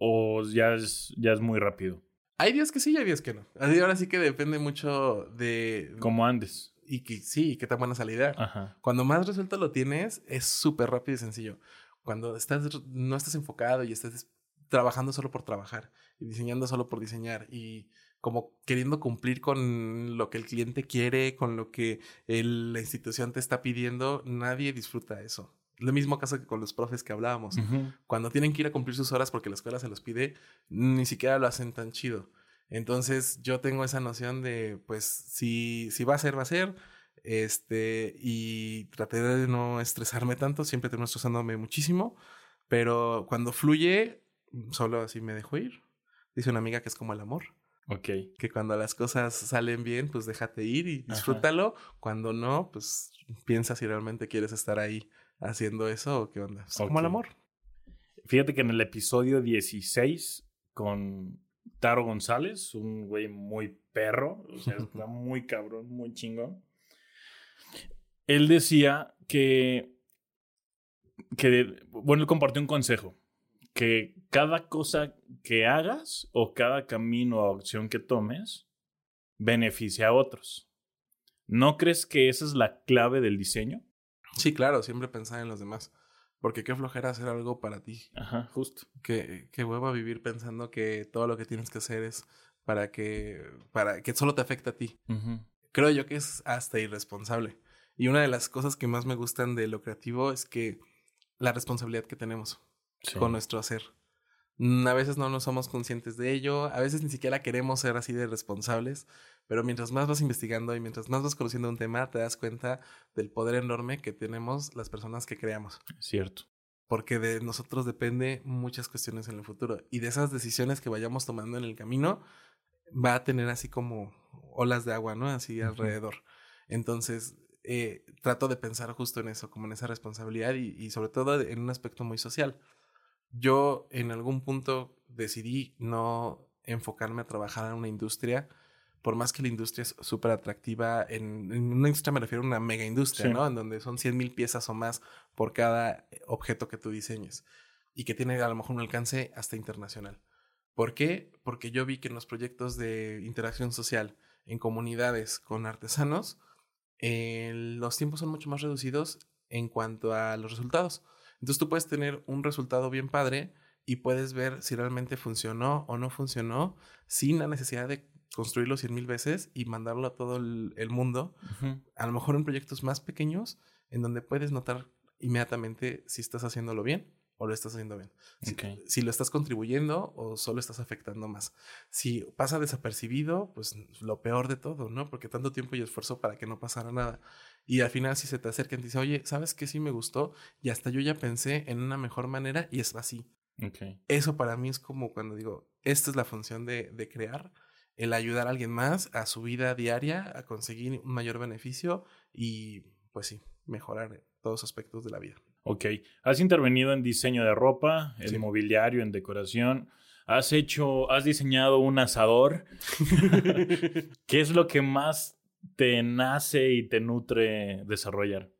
o ya es, ya es muy rápido? Hay días que sí y hay días que no. Ahora sí que depende mucho de... Cómo andes. Y que sí, qué tan buena salida. Ajá. Cuando más resuelto lo tienes, es súper rápido y sencillo. Cuando estás, no estás enfocado y estás trabajando solo por trabajar y diseñando solo por diseñar y como queriendo cumplir con lo que el cliente quiere, con lo que la institución te está pidiendo, nadie disfruta eso. Lo mismo caso que con los profes que hablábamos. Cuando tienen que ir a cumplir sus horas porque la escuela se los pide, ni siquiera lo hacen tan chido. Entonces yo tengo esa noción de, pues, si, si va a ser, va a ser. Este, y traté de no estresarme tanto, siempre termino estresándome muchísimo. Pero cuando fluye, solo así me dejo ir. Dice una amiga que es como el amor. Ok. Que cuando las cosas salen bien, pues déjate ir y disfrútalo. Cuando no, pues piensa si realmente quieres estar ahí haciendo eso o qué onda. Como el amor. fíjate que en el episodio 16 con Taro González, un güey muy perro, o sea, está muy cabrón, muy chingón. Él decía que, que, bueno, él compartió un consejo, que cada cosa que hagas o cada camino o acción que tomes beneficia a otros. ¿No crees que esa es la clave del diseño? Sí, claro, siempre pensar en los demás. Porque qué flojera hacer algo para ti. Ajá, justo. Que, que hueva vivir pensando que todo lo que tienes que hacer es para que, para que solo te afecte a ti. Creo yo que es hasta irresponsable. Y una de las cosas que más me gustan de lo creativo es que la responsabilidad que tenemos con nuestro hacer. Mm, a veces no nos somos conscientes de ello, a veces ni siquiera queremos ser así de responsables, pero mientras más vas investigando y mientras más vas conociendo un tema, te das cuenta del poder enorme que tenemos las personas que creamos. Cierto. Porque de nosotros depende muchas cuestiones en el futuro y de esas decisiones que vayamos tomando en el camino va a tener así como olas de agua, ¿no? Así alrededor. Entonces, eh, trato de pensar justo en eso, como en esa responsabilidad y, y sobre todo en un aspecto muy social yo en algún punto decidí no enfocarme a trabajar en una industria, por más que la industria es súper atractiva, en, una industria me refiero a una mega industria, ¿no? En donde son 100 mil piezas o más por cada objeto que tú diseñes y que tiene a lo mejor un alcance hasta internacional. ¿Por qué? Porque yo vi que en los proyectos de interacción social en comunidades con artesanos, eh, los tiempos son mucho más reducidos en cuanto a los resultados. Entonces tú puedes tener un resultado bien padre y puedes ver si realmente funcionó o no funcionó sin la necesidad de construirlo cien mil veces y mandarlo a todo el, mundo. A lo mejor en proyectos más pequeños en donde puedes notar inmediatamente si estás haciéndolo bien o lo estás haciendo bien. Si, lo estás contribuyendo o solo estás afectando más. Si pasa desapercibido, pues lo peor de todo, ¿no? Porque tanto tiempo y esfuerzo para que no pasara nada. Y al final si se te acercan y te dice, oye, ¿sabes qué sí me gustó? Y hasta yo ya pensé en una mejor manera y es así. Eso para mí es como cuando digo, esta es la función de, de crear, el ayudar a alguien más a su vida diaria, a conseguir un mayor beneficio y pues sí, mejorar todos los aspectos de la vida. Ok, has intervenido en diseño de ropa, en mobiliario, en decoración. Has hecho, has diseñado un asador. ¿Qué es lo que más te nace y te nutre desarrollar?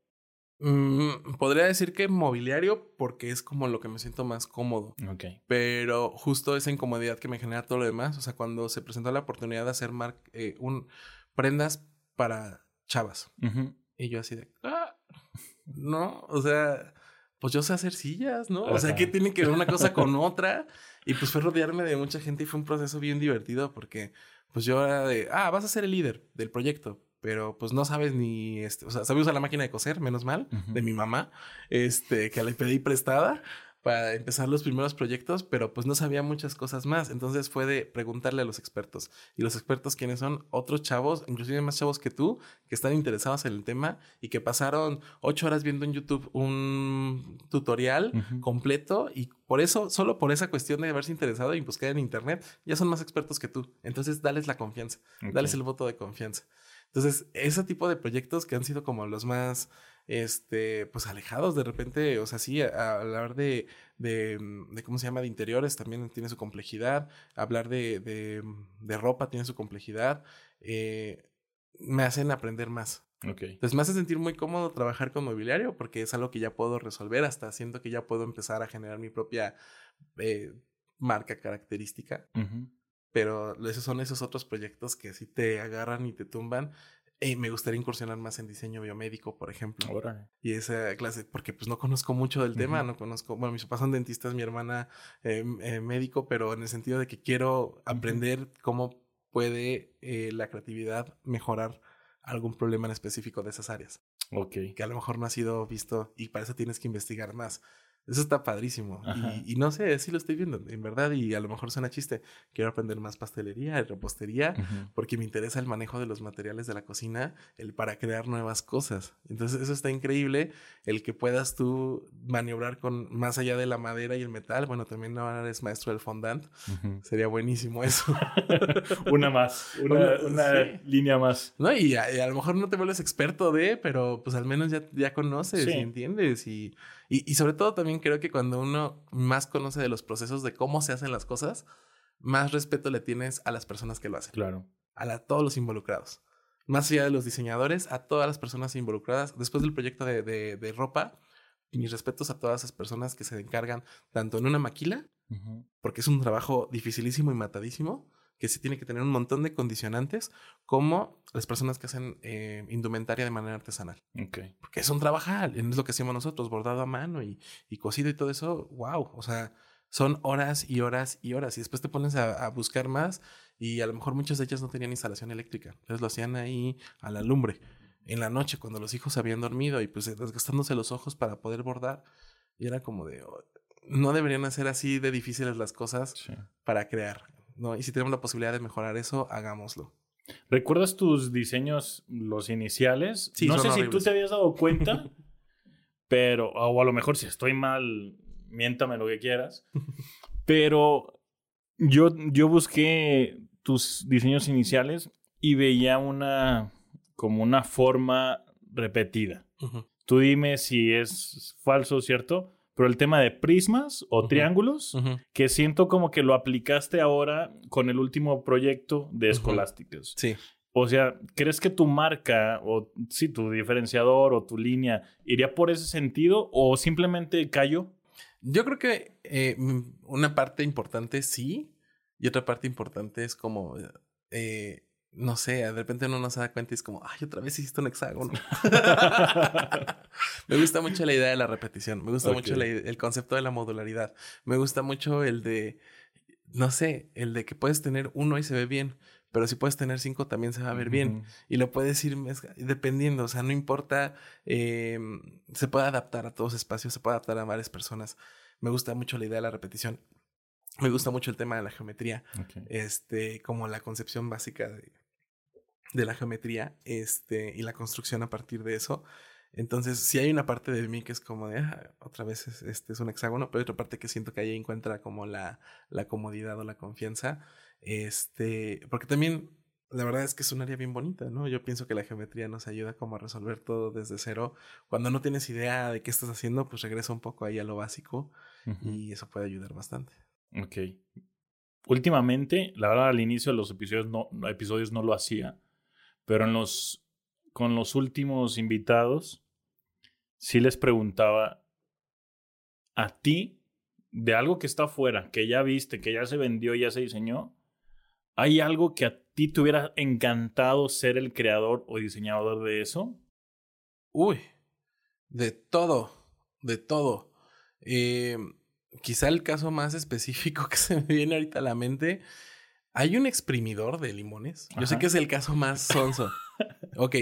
Mm, podría decir que mobiliario porque es como lo que me siento más cómodo. Ok. Pero justo esa incomodidad que me genera todo lo demás, o sea, cuando se presentó la oportunidad de hacer eh, un, prendas para chavas. Y yo así de, ah, no, o sea, pues yo sé hacer sillas, ¿no? O sea, ¿qué tiene que ver una cosa con otra? Y pues fue rodearme de mucha gente y fue un proceso bien divertido porque pues yo era de, ah, vas a ser el líder del proyecto, pero pues no sabes ni, este, o sea, sabes usar la máquina de coser, menos mal, de mi mamá, este, que le pedí prestada para empezar los primeros proyectos, pero pues no sabía muchas cosas más. Entonces fue de preguntarle a los expertos. Y los expertos, ¿quiénes son? Otros chavos, inclusive más chavos que tú, que están interesados en el tema y que pasaron ocho horas viendo en YouTube un tutorial completo y por eso, solo por esa cuestión de haberse interesado y buscar en internet, ya son más expertos que tú. Entonces, dales la confianza, dales el voto de confianza. Entonces, ese tipo de proyectos que han sido como los más este, pues alejados de repente, o sea, sí, hablar de, de, mm, de, ¿cómo se llama?, de interiores también tiene su complejidad, hablar de, de, mm, de ropa tiene su complejidad, eh, me hacen aprender más. Okay. Entonces me hace sentir muy cómodo trabajar con mobiliario porque es algo que ya puedo resolver, hasta siento que ya puedo empezar a generar mi propia eh, marca característica. Pero esos son esos otros proyectos que sí te agarran y te tumban y me gustaría incursionar más en diseño biomédico, por ejemplo. Y esa clase, porque pues no conozco mucho del tema, no conozco, bueno, mis papás son dentistas, mi hermana eh, eh, médico, pero en el sentido de que quiero aprender cómo puede eh, la creatividad mejorar algún problema en específico de esas áreas. Ok. Que a lo mejor no ha sido visto y para eso tienes que investigar más. Eso está padrísimo. Y, no sé, sí lo estoy viendo, en verdad, y a lo mejor suena chiste. Quiero aprender más pastelería, repostería, porque me interesa el manejo de los materiales de la cocina, el para crear nuevas cosas. Entonces, eso está increíble, el que puedas tú maniobrar con más allá de la madera y el metal. Bueno, también ahora eres maestro del fondant. Sería buenísimo eso. una más, una, línea más. No, y a, lo mejor no te vuelves experto de, pero pues al menos ya, ya conoces y entiendes. Y, y, y sobre todo también creo que cuando uno más conoce de los procesos de cómo se hacen las cosas, más respeto le tienes a las personas que lo hacen. Claro. A todos los involucrados. Más allá de los diseñadores, a todas las personas involucradas. Después del proyecto de, de, ropa, mis respetos a todas esas personas que se encargan tanto en una maquila, porque es un trabajo dificilísimo y matadísimo, que se tiene que tener un montón de condicionantes, como las personas que hacen eh, indumentaria de manera artesanal. Okay. Porque es un trabajar, es lo que hacemos nosotros, bordado a mano y, y cosido y todo eso, wow, o sea, son horas y horas y horas. Y después te pones a, buscar más y a lo mejor muchas de ellas no tenían instalación eléctrica. Entonces lo hacían ahí a la lumbre, en la noche, cuando los hijos habían dormido y pues desgastándose los ojos para poder bordar. Y era como de, oh, no deberían hacer así de difíciles las cosas para crear. ¿No? Y si tenemos la posibilidad de mejorar eso, hagámoslo. ¿Recuerdas tus diseños, los iniciales? Sí, no sé si tú te habías dado cuenta, pero, o a lo mejor si estoy mal, miéntame lo que quieras. Pero yo, yo busqué tus diseños iniciales y veía una, como una forma repetida. Tú dime si es falso o cierto, pero el tema de prismas o triángulos, que siento como que lo aplicaste ahora con el último proyecto de Escolásticas. Sí. O sea, ¿crees que tu marca o sí, tu diferenciador o tu línea iría por ese sentido o simplemente cayó? Yo creo que eh, una parte importante sí, y otra parte importante es como, eh, no sé, de repente uno no se da cuenta y es como, ay, otra vez hiciste un hexágono. me gusta mucho la idea de la repetición, me gusta mucho el concepto de la modularidad, me gusta mucho el de, no sé, el de que puedes tener uno y se ve bien, pero si puedes tener cinco también se va a ver bien. Y lo puedes ir dependiendo, o sea, no importa, em, se puede adaptar a todos espacios, se puede adaptar a varias personas. Me gusta mucho la idea de la repetición. Me gusta mucho el tema de la geometría, este, como la concepción básica de, de la geometría este, y la construcción a partir de eso. Entonces, si hay una parte de mí que es como de, ah, otra vez este es un hexágono, pero hay otra parte que siento que ahí encuentra como la, la comodidad o la confianza. Este, porque también la verdad es que es un área bien bonita, ¿no? Yo pienso que la geometría nos ayuda como a resolver todo desde cero. Cuando no tienes idea de qué estás haciendo, pues regresa un poco ahí a lo básico y eso puede ayudar bastante. Ok. Últimamente, la verdad al inicio de los episodios no, episodios no lo hacía, pero con los últimos invitados, sí les preguntaba a ti de algo que está afuera, que ya viste, que ya se vendió, ya se diseñó, ¿Hay algo que a ti te hubiera encantado ser el creador o diseñador de eso? Uy, de todo, de todo. Eh, quizá el caso más específico que se me viene ahorita a la mente. Hay un exprimidor de limones. Yo sé que es el caso más sonso. ok,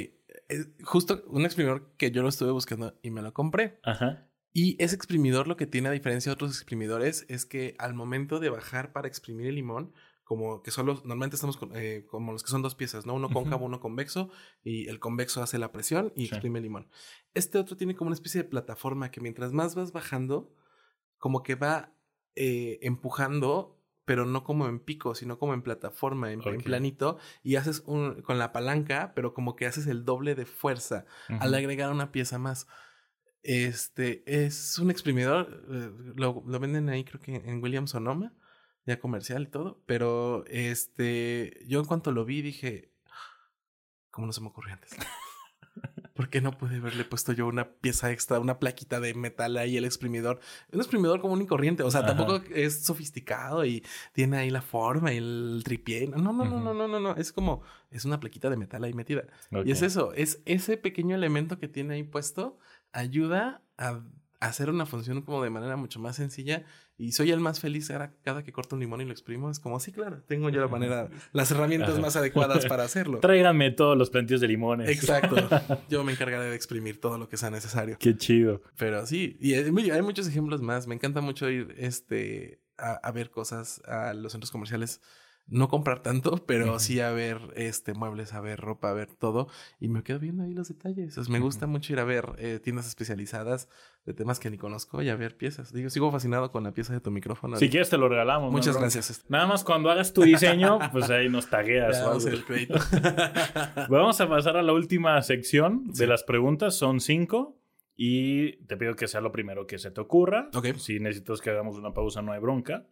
justo un exprimidor que yo lo estuve buscando y me lo compré. Ajá. Y ese exprimidor lo que tiene a diferencia de otros exprimidores es que al momento de bajar para exprimir el limón, como que son los, normalmente estamos eh, como los que son dos piezas, ¿no? Uno cóncavo, uno convexo, y el convexo hace la presión y exprime el limón. Este otro tiene como una especie de plataforma que mientras más vas bajando, como que va eh, empujando, pero no como en pico, sino como en plataforma, en, planito, y haces un, con la palanca, pero como que haces el doble de fuerza al agregar una pieza más. Este es un exprimidor, eh, lo, lo, venden ahí creo que en Williams Sonoma ya comercial y todo, pero este, yo en cuanto lo vi dije, ¿cómo no se me ocurrió antes? ¿Por qué no pude haberle puesto yo una pieza extra, una plaquita de metal ahí, el exprimidor? Un exprimidor común y corriente, o sea, tampoco es sofisticado y tiene ahí la forma y el tripié. No, no, no, no, no, no, no, es como, es una plaquita de metal ahí metida. Y es eso, es ese pequeño elemento que tiene ahí puesto, ayuda a hacer una función como de manera mucho más sencilla y soy el más feliz cada que corto un limón y lo exprimo. Es como, sí, claro, tengo yo la manera, las herramientas más adecuadas para hacerlo. Tráiganme todos los plantillos de limones. Exacto. Yo me encargaré de exprimir todo lo que sea necesario. Qué chido. Pero sí, y hay muchos ejemplos más. Me encanta mucho ir este, a ver cosas a los centros comerciales no comprar tanto, pero sí a ver este, muebles, a ver ropa, a ver todo. Y me quedo viendo ahí los detalles. me gusta mucho ir a ver eh, tiendas especializadas de temas que ni conozco y a ver piezas. Digo, sigo fascinado con la pieza de tu micrófono. Si quieres te lo regalamos. Muchas gracias. Nada más cuando hagas tu diseño, pues ahí nos tagueas. Vamos a pasar a la última sección de las preguntas. Son cinco. y te pido que sea lo primero que se te ocurra. Si necesitas que hagamos una pausa, no hay bronca.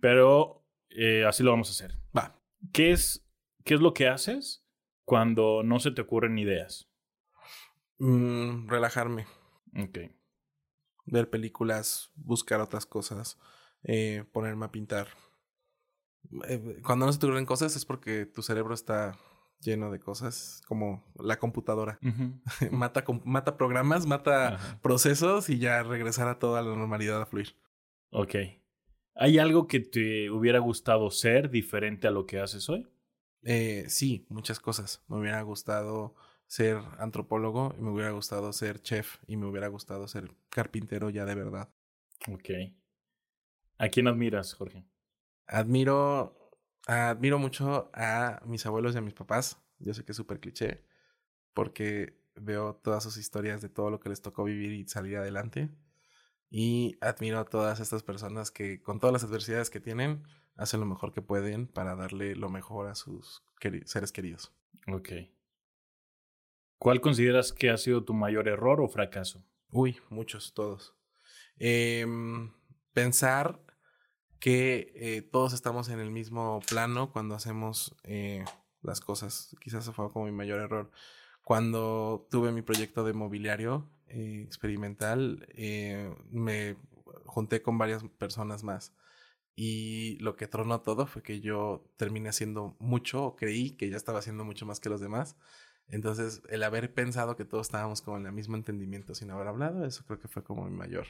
Pero eh, así lo vamos a hacer. Va. ¿Qué es, ¿Qué es lo que haces cuando no se te ocurren ideas? Mm, relajarme, Ok. ver películas, buscar otras cosas, eh, ponerme a pintar. Eh, cuando no se te ocurren cosas es porque tu cerebro está lleno de cosas, como la computadora. mata, com- mata programas, mata Ajá. procesos y ya regresar a toda la normalidad a fluir. Ok. ¿Hay algo que te hubiera gustado ser diferente a lo que haces hoy? Eh, sí, muchas cosas. Me hubiera gustado ser antropólogo, y me hubiera gustado ser chef y me hubiera gustado ser carpintero ya de verdad. Ok. ¿A quién admiras, Jorge? Admiro, admiro mucho a mis abuelos y a mis papás. Yo sé que es súper cliché, porque veo todas sus historias de todo lo que les tocó vivir y salir adelante. Y admiro a todas estas personas que, con todas las adversidades que tienen, hacen lo mejor que pueden para darle lo mejor a sus queri- seres queridos. Ok. ¿Cuál consideras que ha sido tu mayor error o fracaso? Uy, muchos, todos. Em, pensar que eh, todos estamos en el mismo plano cuando hacemos eh, las cosas. Quizás eso fue como mi mayor error. Cuando tuve mi proyecto de mobiliario eh, experimental, eh, me junté con varias personas más. Y lo que tronó todo fue que yo terminé haciendo mucho, o creí que ya estaba haciendo mucho más que los demás. Entonces, el haber pensado que todos estábamos como en el mismo entendimiento sin haber hablado, eso creo que fue como mi mayor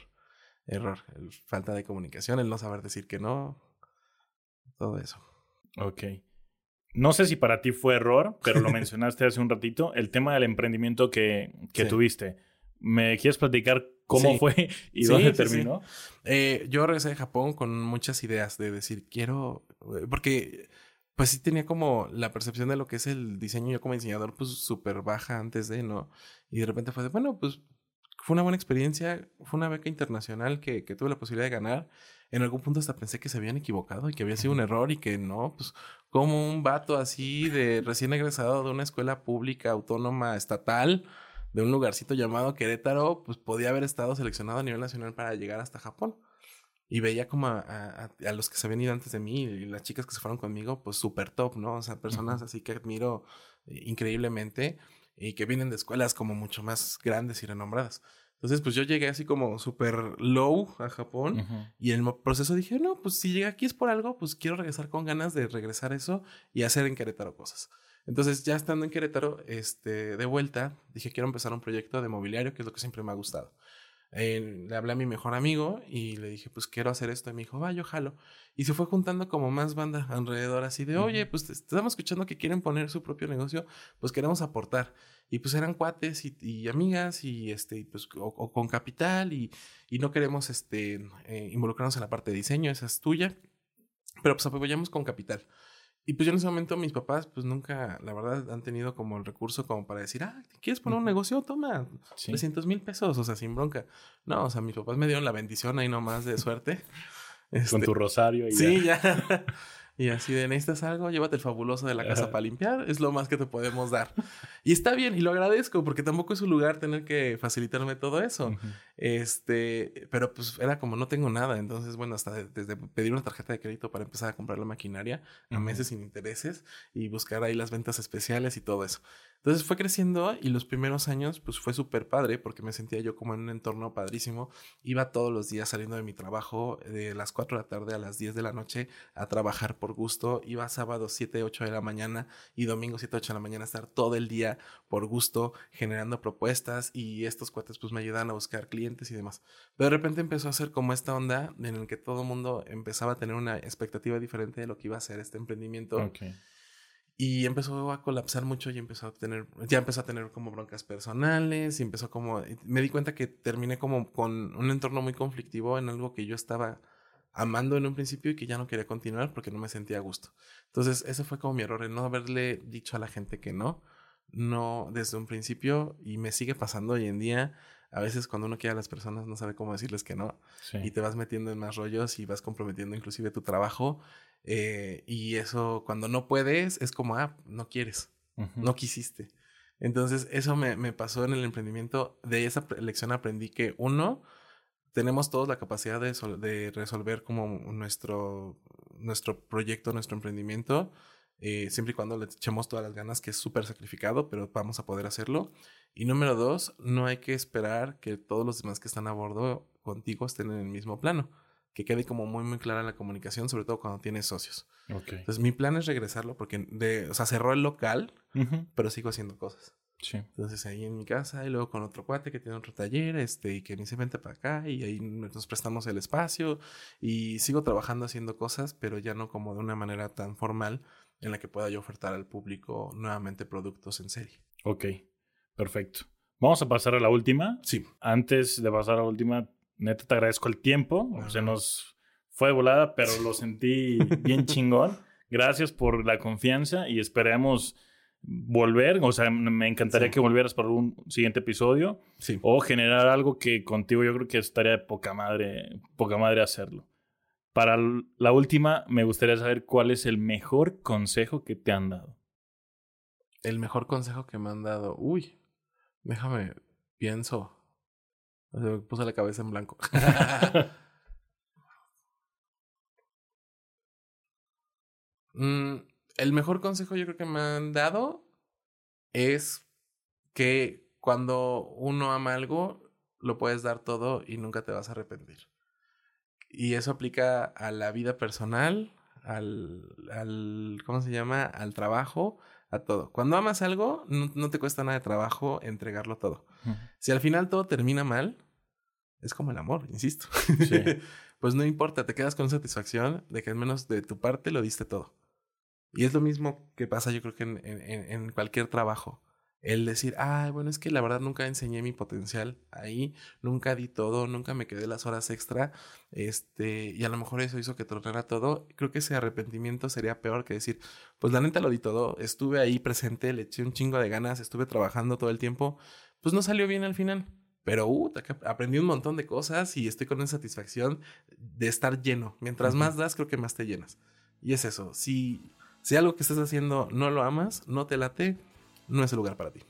error. El falta de comunicación, el no saber decir que no, todo eso. Ok. No sé si para ti fue error, pero lo mencionaste hace un ratito, el tema del emprendimiento que, que Sí. tuviste. ¿Me quieres platicar cómo Sí. fue y Sí, dónde sí, terminó? Eh, yo regresé de Japón con muchas ideas de decir, quiero, eh, porque pues sí tenía como la percepción de lo que es el diseño, yo como diseñador, pues súper baja antes de, ¿no? Y de repente fue de, bueno, pues fue una buena experiencia, fue una beca internacional que, que tuve la posibilidad de ganar. En algún punto hasta pensé que se habían equivocado y que había sido un error y que no, pues como un vato así de recién egresado de una escuela pública, autónoma, estatal, de un lugarcito llamado Querétaro, pues podía haber estado seleccionado a nivel nacional para llegar hasta Japón. Y veía como a, a- a los que se habían ido antes de mí y las chicas que se fueron conmigo, pues súper top, ¿no? O sea, personas así que admiro eh, increíblemente y que vienen de escuelas como mucho más grandes y renombradas. Entonces, pues yo llegué así como súper low a Japón. Y en el proceso dije, no, pues si llegué aquí es por algo, pues quiero regresar con ganas de regresar eso y hacer en Querétaro cosas. Entonces, ya estando en Querétaro, este, de vuelta, dije, quiero empezar un proyecto de mobiliario, que es lo que siempre me ha gustado. Eh, le hablé a mi mejor amigo y le dije, pues quiero hacer esto. Y me dijo, va, yo jalo. Y se fue juntando como más banda alrededor, así de, oye, pues te- estamos escuchando que quieren poner su propio negocio, pues queremos aportar. Y pues eran cuates y, y amigas y este, y pues, o, o con capital y, y no queremos este, eh, involucrarnos en la parte de diseño, esa es tuya, pero pues apoyamos con capital. Y pues yo en ese momento mis papás pues nunca, la verdad, han tenido como el recurso como para decir, ah, ¿quieres poner un negocio? Toma, Sí. 300 mil pesos, o sea, sin bronca. No, o sea, mis papás me dieron la bendición ahí nomás de suerte. Con Este, tu rosario y Sí, ya. ya. y así de, necesitas algo, llévate el fabuloso de la casa para limpiar, es lo más que te podemos dar. Y está bien, y lo agradezco, porque tampoco es un lugar tener que facilitarme todo eso. Este, pero pues era como no tengo nada, entonces bueno, hasta de- desde pedir una tarjeta de crédito para empezar a comprar la maquinaria a meses sin intereses y buscar ahí las ventas especiales y todo eso. Entonces fue creciendo y los primeros años pues fue súper padre porque me sentía yo como en un entorno padrísimo. Iba todos los días saliendo de mi trabajo de las 4 de la tarde a las 10 de la noche a trabajar por gusto. Iba sábados 7, 8 de la mañana y domingo 7, 8 de la mañana a estar todo el día por gusto generando propuestas y estos cuates pues me ayudaban a buscar clientes y demás. Pero de repente empezó a ser como esta onda en el que todo el mundo empezaba a tener una expectativa diferente de lo que iba a ser este emprendimiento. Ok. Y empezó a colapsar mucho y empezó a tener, ya empezó a tener como broncas personales y empezó como, me di cuenta que terminé como con un entorno muy conflictivo en algo que yo estaba amando en un principio y que ya no quería continuar porque no me sentía a gusto. Entonces ese fue como mi error, en no haberle dicho a la gente que no, no desde un principio y me sigue pasando hoy en día. A veces cuando uno quiere a las personas no sabe cómo decirles que no Sí. y te vas metiendo en más rollos y vas comprometiendo inclusive tu trabajo. Eh, y eso cuando no puedes es como, ah, no quieres, no quisiste. Entonces, eso me, me pasó en el emprendimiento. De esa lección aprendí que uno, tenemos todos la capacidad de, de resolver como nuestro, nuestro proyecto, nuestro emprendimiento, eh, siempre y cuando le echemos todas las ganas, que es súper sacrificado, pero vamos a poder hacerlo. Y número dos, no hay que esperar que todos los demás que están a bordo contigo estén en el mismo plano. Que quede como muy, muy clara la comunicación, sobre todo cuando tienes socios. Entonces, mi plan es regresarlo porque, de, o sea, cerró el local, pero sigo haciendo cosas. Entonces ahí en mi casa y luego con otro cuate que tiene otro taller, este, y que ni se vente para acá y ahí nos prestamos el espacio y sigo trabajando haciendo cosas, pero ya no como de una manera tan formal en la que pueda yo ofertar al público nuevamente productos en serie. Ok, perfecto. Vamos a pasar a la última. Sí. Antes de pasar a la última, neta te agradezco el tiempo. Se nos fue volada, pero lo sentí bien chingón. Gracias por la confianza y esperemos volver, o sea, me encantaría que volvieras para un siguiente episodio sí. o generar algo que contigo yo creo que estaría de poca madre, poca madre hacerlo. Para la última, me gustaría saber cuál es el mejor consejo que te han dado. El mejor consejo que me han dado. Uy, déjame, pienso. Me puse la cabeza en blanco. mm, el mejor consejo yo creo que me han dado es que cuando uno ama algo, lo puedes dar todo y nunca te vas a arrepentir. Y eso aplica a la vida personal, al, al ¿cómo se llama? Al trabajo, a todo. Cuando amas algo, no, te cuesta nada de trabajo entregarlo todo. Si al final todo termina mal, es como el amor, insisto. pues no importa, te quedas con satisfacción de que al menos de tu parte lo diste todo. Y es lo mismo que pasa yo creo que en, en, en cualquier trabajo. El decir, ah, bueno, es que la verdad nunca enseñé mi potencial ahí, nunca di todo, nunca me quedé las horas extra, este, y a lo mejor eso hizo que tornara todo. Creo que ese arrepentimiento sería peor que decir, pues la neta lo di todo, estuve ahí presente, le eché un chingo de ganas, estuve trabajando todo el tiempo, pues no salió bien al final. Pero uh, aprendí un montón de cosas y estoy con esa satisfacción de estar lleno. Mientras más das, creo que más te llenas. Y es eso. Si si algo que estás haciendo no lo amas, no te late, no es el lugar para ti.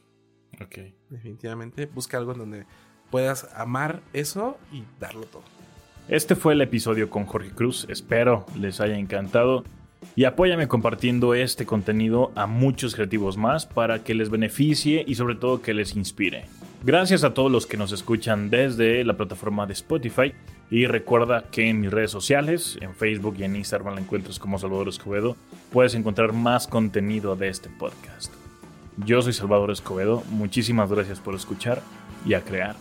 Ok. Definitivamente busca algo en donde puedas amar eso y darlo todo. Este fue el episodio con Jorge Cruz. Espero les haya encantado. Y apóyame compartiendo este contenido a muchos creativos más para que les beneficie y sobre todo que les inspire. Gracias a todos los que nos escuchan desde la plataforma de Spotify y recuerda que en mis redes sociales, en Facebook y en Instagram la encuentras como Salvador Escobedo, puedes encontrar más contenido de este podcast. Yo soy Salvador Escobedo, muchísimas gracias por escuchar y a crear.